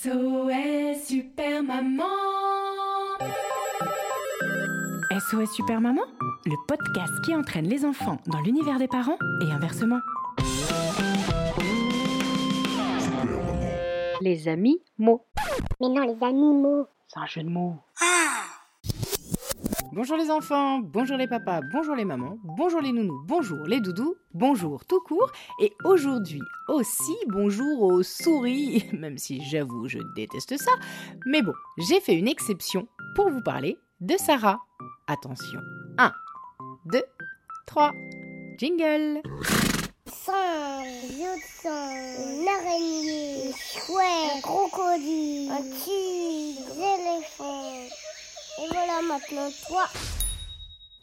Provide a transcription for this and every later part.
SOS Super Maman SOS Super Maman, le podcast qui entraîne les enfants dans l'univers des parents et inversement. Les amis mots. Mais non, les animaux. C'est un jeu de mots. Bonjour les enfants, bonjour les papas, bonjour les mamans, bonjour les nounous, bonjour les doudous, bonjour tout court, et aujourd'hui aussi bonjour aux souris, même si j'avoue je déteste ça, mais bon, j'ai fait une exception pour vous parler de Sarah. Attention, 1, 2, 3, jingle. Singe, une araignée, un chouette, un crocodile, un Maintenant toi.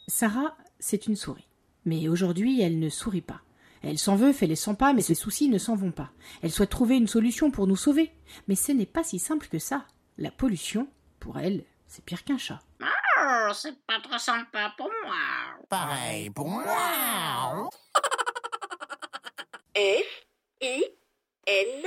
Sarah, c'est une souris. Mais aujourd'hui, elle ne sourit pas. Elle s'en veut, fait les 100 pas, mais ses soucis ne s'en vont pas. Elle souhaite trouver une solution pour nous sauver. Mais ce n'est pas si simple que ça. La pollution, pour elle, c'est pire qu'un chat. Oh, c'est pas trop sympa pour moi. Pareil pour moi. F, I, N.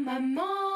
Maman